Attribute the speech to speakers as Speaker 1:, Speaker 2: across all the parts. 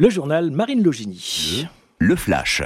Speaker 1: Le journal Marine Logini.
Speaker 2: Le flash.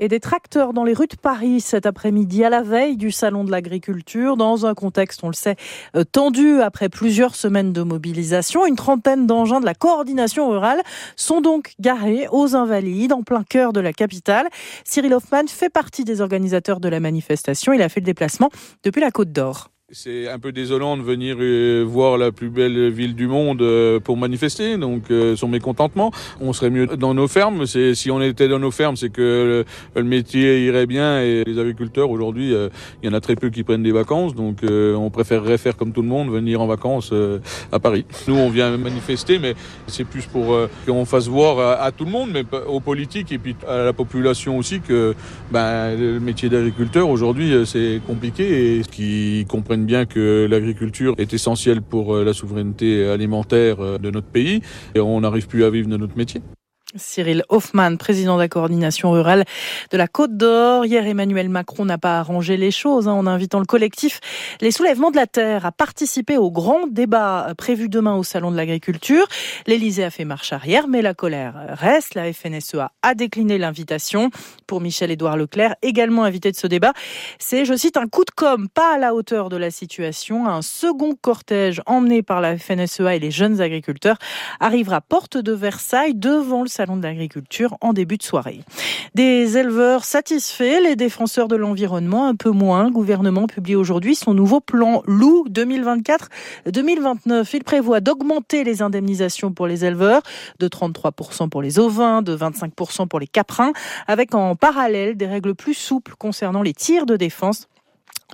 Speaker 3: et des tracteurs dans les rues de Paris cet après-midi à la veille du salon de l'agriculture dans un contexte, on le sait, euh, tendu après plusieurs semaines de mobilisation. Une trentaine d'engins de la coordination rurale sont donc garés aux Invalides en plein cœur de la capitale. Cyril Hoffman fait partie des organisateurs de la manifestation. Il a fait le déplacement depuis la Côte d'Or.
Speaker 4: C'est un peu désolant de venir euh, voir la plus belle ville du monde euh, pour manifester, donc euh, son mécontentement. On serait mieux dans nos fermes. C'est si on était dans nos fermes, c'est que le, métier irait bien et les agriculteurs aujourd'hui, il y en a très peu qui prennent des vacances, donc on préférerait faire comme tout le monde, venir en vacances à Paris. Nous, on vient manifester, mais c'est plus pour qu'on fasse voir à, tout le monde, mais aux politiques et puis à la population aussi que ben, le métier d'agriculteur aujourd'hui c'est compliqué et qui comprennent bien que l'agriculture est essentielle pour euh, la souveraineté alimentaire euh, de notre pays et on n'arrive plus à vivre de notre métier.
Speaker 3: Cyril Hoffman, président de la coordination rurale de la Côte d'Or. Hier, Emmanuel Macron n'a pas arrangé les choses hein, en invitant le collectif Les Soulèvements de la Terre à participer au grand débat prévu demain au Salon de l'Agriculture. L'Élysée a fait marche arrière, mais la colère reste. La FNSEA a décliné l'invitation. Pour Michel-Édouard Leclerc, également invité de ce débat, c'est, je cite, un coup de com' pas à la hauteur de la situation. Un second cortège emmené par la FNSEA et les jeunes agriculteurs arrivera porte de Versailles devant le Salon salon de l'agriculture en début de soirée. Des éleveurs satisfaits, les défenseurs de l'environnement un peu moins. Le gouvernement publie aujourd'hui son nouveau plan loup 2024-2029. Il prévoit d'augmenter les indemnisations pour les éleveurs de 33% pour les ovins, de 25% pour les caprins, avec en parallèle des règles plus souples concernant les tirs de défense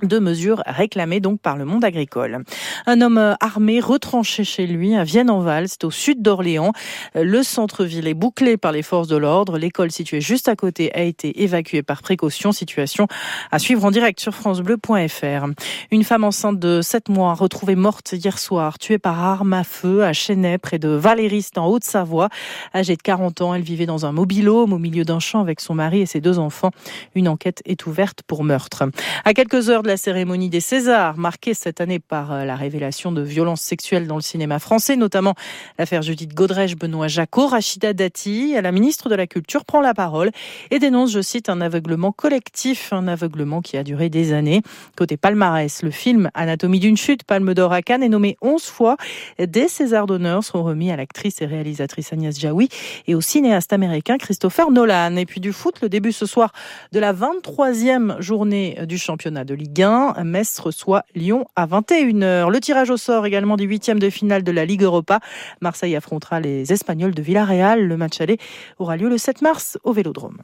Speaker 3: deux mesures réclamées donc par le monde agricole. Un homme euh, armé retranché chez lui à Vienne-en-Val, c'est au sud d'Orléans. Euh, le centre-ville est bouclé par les forces de l'ordre. L'école située juste à côté a été évacuée par précaution. Situation à suivre en direct sur francebleu.fr. Une femme enceinte de 7 mois retrouvée morte hier soir, tuée par arme à feu à Chênay, près de Valériste en Haute-Savoie. Âgée de 40 ans, elle vivait dans un mobilhome au milieu d'un champ avec son mari et ses deux enfants. Une enquête est ouverte pour meurtre. À quelques heures de la cérémonie des Césars, marquée cette année par euh, la révélation de violences sexuelles dans le cinéma français, notamment l'affaire Judith Godrèche, Benoît Jacot, Rachida Dati, la ministre de la Culture prend la parole et dénonce, je cite, un aveuglement collectif, un aveuglement qui a duré des années. Côté palmarès, le film Anatomie d'une chute, Palme d'or à Cannes, est nommé 11 fois. Des Césars d'honneur sont remis à l'actrice et réalisatrice Agnès Jaoui et au cinéaste américain Christopher Nolan. Et puis du foot, le début ce soir de la 23e journée du championnat de Ligue Ligue Metz reçoit Lyon à 21h. Le tirage au sort également du huitième de finale de la Ligue Europa. Marseille affrontera les Espagnols de Villarreal. Le match aller aura lieu le 7 mars au Vélodrome.